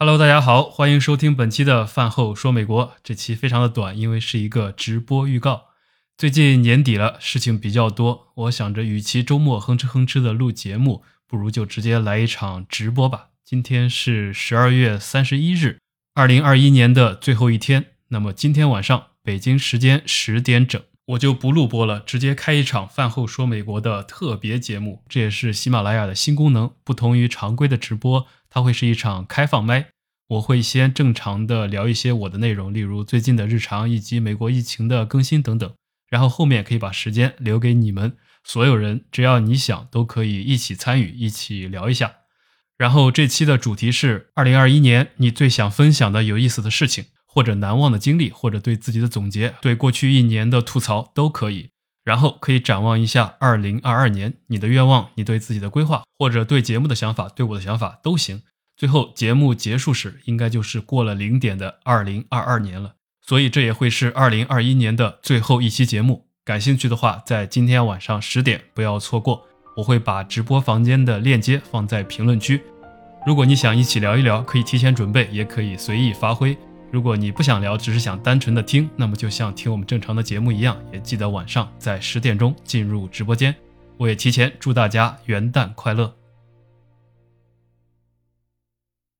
Hello，大家好，欢迎收听本期的饭后说美国。这期非常的短，因为是一个直播预告。最近年底了，事情比较多，我想着与其周末哼哧哼哧的录节目，不如就直接来一场直播吧。今天是十二月三十一日，二零二一年的最后一天。那么今天晚上北京时间十点整，我就不录播了，直接开一场饭后说美国的特别节目。这也是喜马拉雅的新功能，不同于常规的直播。它会是一场开放麦，我会先正常的聊一些我的内容，例如最近的日常以及美国疫情的更新等等，然后后面可以把时间留给你们所有人，只要你想都可以一起参与，一起聊一下。然后这期的主题是二零二一年你最想分享的有意思的事情，或者难忘的经历，或者对自己的总结，对过去一年的吐槽都可以。然后可以展望一下二零二二年，你的愿望，你对自己的规划，或者对节目的想法，对我的想法都行。最后节目结束时，应该就是过了零点的二零二二年了，所以这也会是二零二一年的最后一期节目。感兴趣的话，在今天晚上十点不要错过，我会把直播房间的链接放在评论区。如果你想一起聊一聊，可以提前准备，也可以随意发挥。如果你不想聊，只是想单纯的听，那么就像听我们正常的节目一样，也记得晚上在十点钟进入直播间。我也提前祝大家元旦快乐。